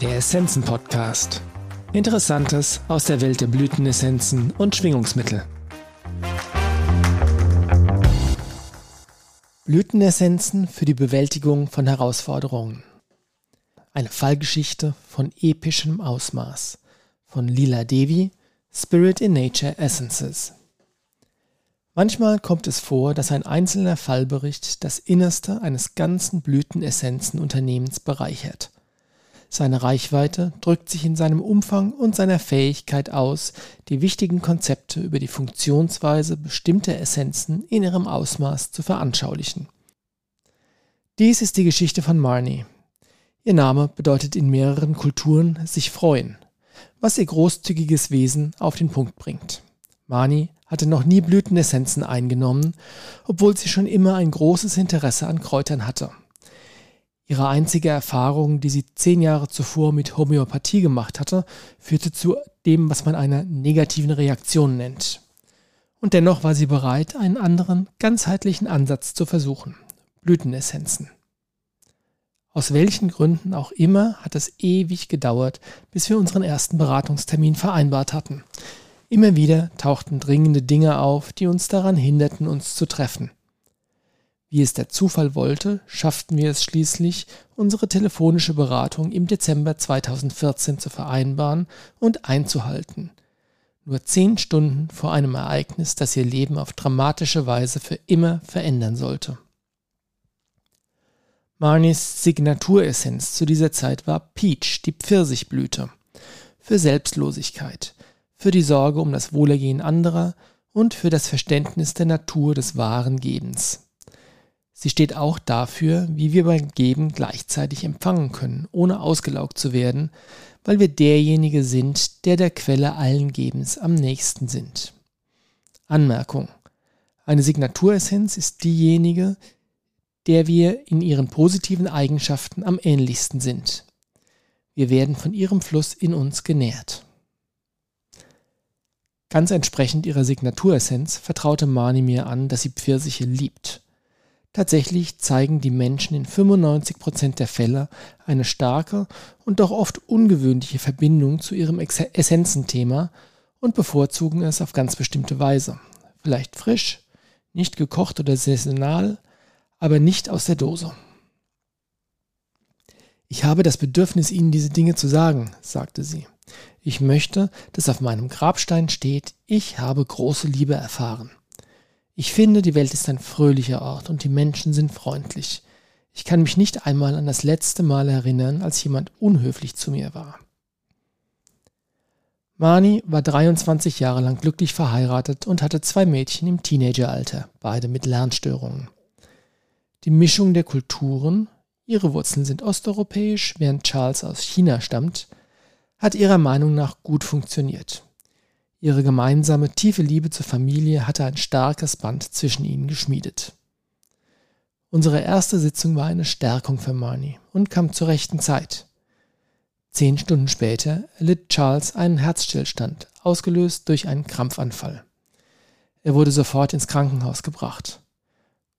Der Essenzen Podcast. Interessantes aus der Welt der Blütenessenzen und Schwingungsmittel. Blütenessenzen für die Bewältigung von Herausforderungen. Eine Fallgeschichte von epischem Ausmaß von Lila Devi, Spirit in Nature Essences. Manchmal kommt es vor, dass ein einzelner Fallbericht das Innerste eines ganzen Blütenessenzenunternehmens bereichert. Seine Reichweite drückt sich in seinem Umfang und seiner Fähigkeit aus, die wichtigen Konzepte über die Funktionsweise bestimmter Essenzen in ihrem Ausmaß zu veranschaulichen. Dies ist die Geschichte von Marnie. Ihr Name bedeutet in mehreren Kulturen sich freuen, was ihr großzügiges Wesen auf den Punkt bringt. Marnie hatte noch nie Blütenessenzen eingenommen, obwohl sie schon immer ein großes Interesse an Kräutern hatte. Ihre einzige Erfahrung, die sie zehn Jahre zuvor mit Homöopathie gemacht hatte, führte zu dem, was man einer negativen Reaktion nennt. Und dennoch war sie bereit, einen anderen, ganzheitlichen Ansatz zu versuchen. Blütenessenzen. Aus welchen Gründen auch immer hat es ewig gedauert, bis wir unseren ersten Beratungstermin vereinbart hatten. Immer wieder tauchten dringende Dinge auf, die uns daran hinderten, uns zu treffen. Wie es der Zufall wollte, schafften wir es schließlich, unsere telefonische Beratung im Dezember 2014 zu vereinbaren und einzuhalten. Nur zehn Stunden vor einem Ereignis, das ihr Leben auf dramatische Weise für immer verändern sollte. Marnies Signaturessenz zu dieser Zeit war Peach, die Pfirsichblüte. Für Selbstlosigkeit, für die Sorge um das Wohlergehen anderer und für das Verständnis der Natur des wahren Gebens. Sie steht auch dafür, wie wir beim Geben gleichzeitig empfangen können, ohne ausgelaugt zu werden, weil wir derjenige sind, der der Quelle allen Gebens am nächsten sind. Anmerkung. Eine Signaturessenz ist diejenige, der wir in ihren positiven Eigenschaften am ähnlichsten sind. Wir werden von ihrem Fluss in uns genährt. Ganz entsprechend ihrer Signaturessenz vertraute Mani mir an, dass sie Pfirsiche liebt. Tatsächlich zeigen die Menschen in 95% der Fälle eine starke und doch oft ungewöhnliche Verbindung zu ihrem Essenzenthema und bevorzugen es auf ganz bestimmte Weise. Vielleicht frisch, nicht gekocht oder saisonal, aber nicht aus der Dose. Ich habe das Bedürfnis, Ihnen diese Dinge zu sagen, sagte sie. Ich möchte, dass auf meinem Grabstein steht, ich habe große Liebe erfahren. Ich finde, die Welt ist ein fröhlicher Ort und die Menschen sind freundlich. Ich kann mich nicht einmal an das letzte Mal erinnern, als jemand unhöflich zu mir war. Mani war 23 Jahre lang glücklich verheiratet und hatte zwei Mädchen im Teenageralter, beide mit Lernstörungen. Die Mischung der Kulturen, ihre Wurzeln sind osteuropäisch, während Charles aus China stammt, hat ihrer Meinung nach gut funktioniert. Ihre gemeinsame tiefe Liebe zur Familie hatte ein starkes Band zwischen ihnen geschmiedet. Unsere erste Sitzung war eine Stärkung für Marnie und kam zur rechten Zeit. Zehn Stunden später erlitt Charles einen Herzstillstand, ausgelöst durch einen Krampfanfall. Er wurde sofort ins Krankenhaus gebracht.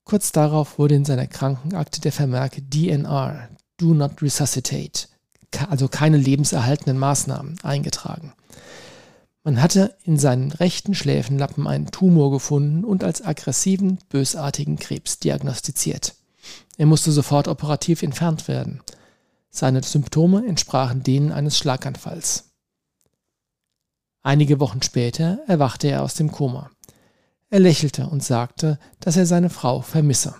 Kurz darauf wurde in seiner Krankenakte der Vermerk DNR, Do Not Resuscitate, also keine lebenserhaltenden Maßnahmen, eingetragen. Man hatte in seinen rechten Schläfenlappen einen Tumor gefunden und als aggressiven, bösartigen Krebs diagnostiziert. Er musste sofort operativ entfernt werden. Seine Symptome entsprachen denen eines Schlaganfalls. Einige Wochen später erwachte er aus dem Koma. Er lächelte und sagte, dass er seine Frau vermisse.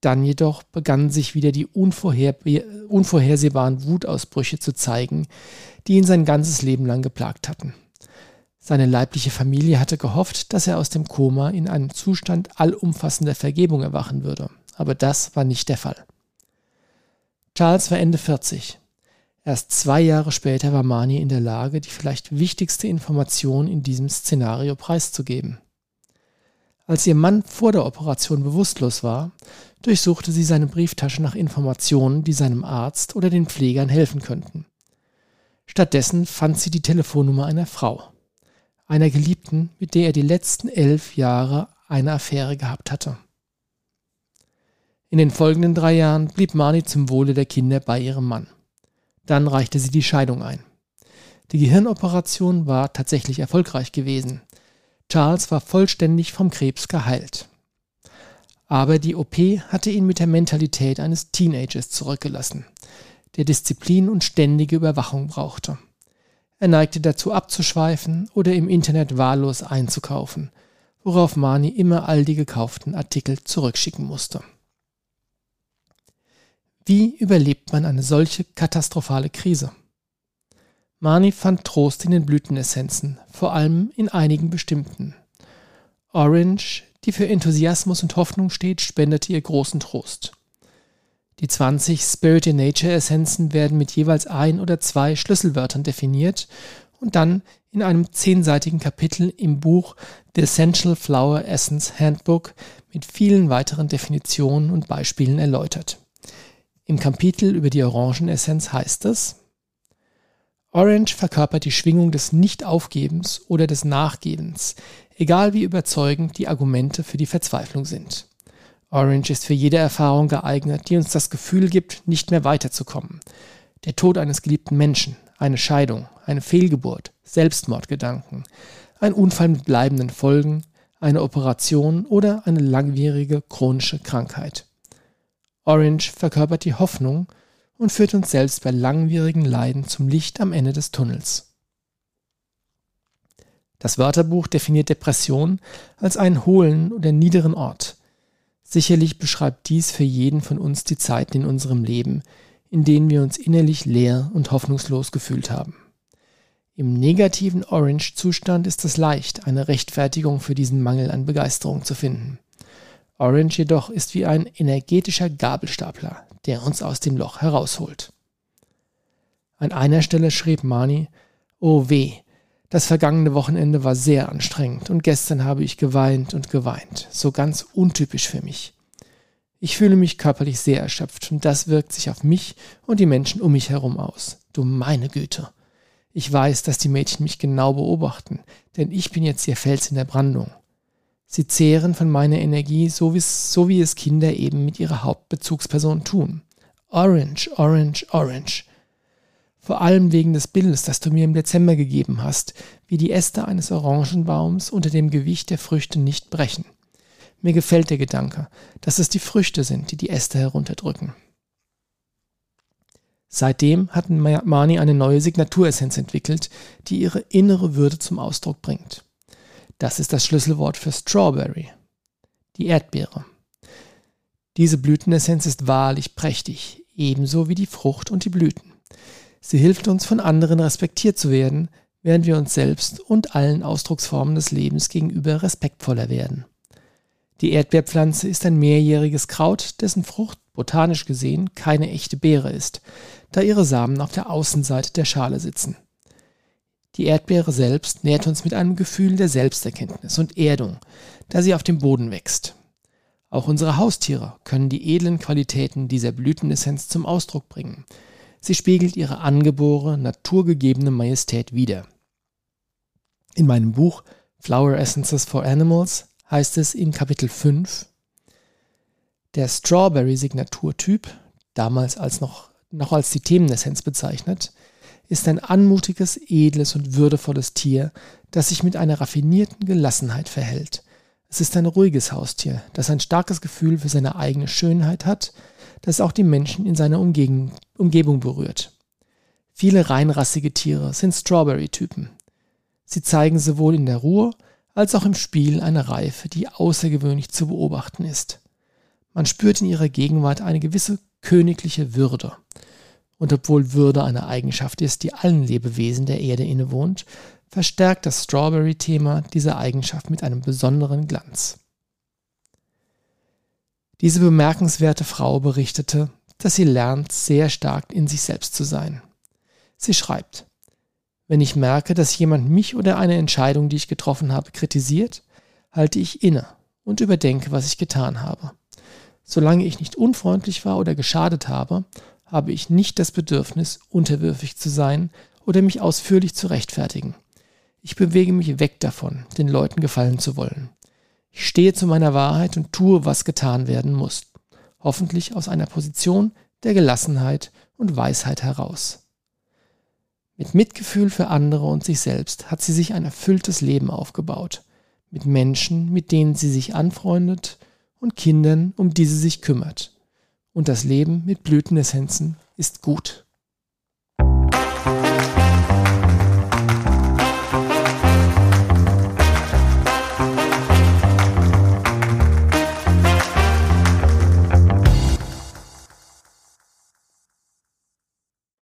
Dann jedoch begannen sich wieder die unvorher unvorhersehbaren Wutausbrüche zu zeigen, die ihn sein ganzes Leben lang geplagt hatten. Seine leibliche Familie hatte gehofft, dass er aus dem Koma in einem Zustand allumfassender Vergebung erwachen würde, aber das war nicht der Fall. Charles war Ende 40. Erst zwei Jahre später war Mani in der Lage, die vielleicht wichtigste Information in diesem Szenario preiszugeben. Als ihr Mann vor der Operation bewusstlos war, durchsuchte sie seine Brieftasche nach Informationen, die seinem Arzt oder den Pflegern helfen könnten. Stattdessen fand sie die Telefonnummer einer Frau, einer Geliebten, mit der er die letzten elf Jahre eine Affäre gehabt hatte. In den folgenden drei Jahren blieb Marnie zum Wohle der Kinder bei ihrem Mann. Dann reichte sie die Scheidung ein. Die Gehirnoperation war tatsächlich erfolgreich gewesen. Charles war vollständig vom Krebs geheilt. Aber die OP hatte ihn mit der Mentalität eines Teenagers zurückgelassen, der Disziplin und ständige Überwachung brauchte. Er neigte dazu abzuschweifen oder im Internet wahllos einzukaufen, worauf Mani immer all die gekauften Artikel zurückschicken musste. Wie überlebt man eine solche katastrophale Krise? Mani fand Trost in den Blütenessenzen, vor allem in einigen bestimmten. Orange, die für Enthusiasmus und Hoffnung steht, spendete ihr großen Trost. Die 20 Spirit in Nature Essenzen werden mit jeweils ein oder zwei Schlüsselwörtern definiert und dann in einem zehnseitigen Kapitel im Buch The Essential Flower Essence Handbook mit vielen weiteren Definitionen und Beispielen erläutert. Im Kapitel über die Orangenessenz heißt es, Orange verkörpert die Schwingung des Nicht-Aufgebens oder des Nachgebens, egal wie überzeugend die Argumente für die Verzweiflung sind. Orange ist für jede Erfahrung geeignet, die uns das Gefühl gibt, nicht mehr weiterzukommen. Der Tod eines geliebten Menschen, eine Scheidung, eine Fehlgeburt, Selbstmordgedanken, ein Unfall mit bleibenden Folgen, eine Operation oder eine langwierige chronische Krankheit. Orange verkörpert die Hoffnung und führt uns selbst bei langwierigen Leiden zum Licht am Ende des Tunnels. Das Wörterbuch definiert Depression als einen hohlen oder niederen Ort, Sicherlich beschreibt dies für jeden von uns die Zeiten in unserem Leben, in denen wir uns innerlich leer und hoffnungslos gefühlt haben. Im negativen Orange-Zustand ist es leicht, eine Rechtfertigung für diesen Mangel an Begeisterung zu finden. Orange jedoch ist wie ein energetischer Gabelstapler, der uns aus dem Loch herausholt. An einer Stelle schrieb Mani, Oh weh, das vergangene Wochenende war sehr anstrengend und gestern habe ich geweint und geweint, so ganz untypisch für mich. Ich fühle mich körperlich sehr erschöpft und das wirkt sich auf mich und die Menschen um mich herum aus. Du meine Güte. Ich weiß, dass die Mädchen mich genau beobachten, denn ich bin jetzt ihr Fels in der Brandung. Sie zehren von meiner Energie, so wie, so wie es Kinder eben mit ihrer Hauptbezugsperson tun. Orange, Orange, Orange vor allem wegen des Bildes, das du mir im Dezember gegeben hast, wie die Äste eines Orangenbaums unter dem Gewicht der Früchte nicht brechen. Mir gefällt der Gedanke, dass es die Früchte sind, die die Äste herunterdrücken. Seitdem hat Mani eine neue Signaturessenz entwickelt, die ihre innere Würde zum Ausdruck bringt. Das ist das Schlüsselwort für Strawberry, die Erdbeere. Diese Blütenessenz ist wahrlich prächtig, ebenso wie die Frucht und die Blüten. Sie hilft uns, von anderen respektiert zu werden, während wir uns selbst und allen Ausdrucksformen des Lebens gegenüber respektvoller werden. Die Erdbeerpflanze ist ein mehrjähriges Kraut, dessen Frucht botanisch gesehen keine echte Beere ist, da ihre Samen auf der Außenseite der Schale sitzen. Die Erdbeere selbst nährt uns mit einem Gefühl der Selbsterkenntnis und Erdung, da sie auf dem Boden wächst. Auch unsere Haustiere können die edlen Qualitäten dieser Blütenessenz zum Ausdruck bringen, Sie spiegelt ihre angeborene, naturgegebene Majestät wider. In meinem Buch Flower Essences for Animals heißt es in Kapitel 5, der Strawberry-Signaturtyp, damals als noch, noch als die Themenessenz bezeichnet, ist ein anmutiges, edles und würdevolles Tier, das sich mit einer raffinierten Gelassenheit verhält. Es ist ein ruhiges Haustier, das ein starkes Gefühl für seine eigene Schönheit hat, das auch die Menschen in seiner Umgebung, Umgebung berührt. Viele reinrassige Tiere sind Strawberry-Typen. Sie zeigen sowohl in der Ruhe als auch im Spiel eine Reife, die außergewöhnlich zu beobachten ist. Man spürt in ihrer Gegenwart eine gewisse königliche Würde. Und obwohl Würde eine Eigenschaft ist, die allen Lebewesen der Erde innewohnt, verstärkt das Strawberry-Thema diese Eigenschaft mit einem besonderen Glanz. Diese bemerkenswerte Frau berichtete, dass sie lernt, sehr stark in sich selbst zu sein. Sie schreibt, wenn ich merke, dass jemand mich oder eine Entscheidung, die ich getroffen habe, kritisiert, halte ich inne und überdenke, was ich getan habe. Solange ich nicht unfreundlich war oder geschadet habe, habe ich nicht das Bedürfnis, unterwürfig zu sein oder mich ausführlich zu rechtfertigen. Ich bewege mich weg davon, den Leuten gefallen zu wollen. Ich stehe zu meiner Wahrheit und tue, was getan werden muss. Hoffentlich aus einer Position der Gelassenheit und Weisheit heraus. Mit Mitgefühl für andere und sich selbst hat sie sich ein erfülltes Leben aufgebaut. Mit Menschen, mit denen sie sich anfreundet und Kindern, um die sie sich kümmert. Und das Leben mit Blütenessenzen ist gut.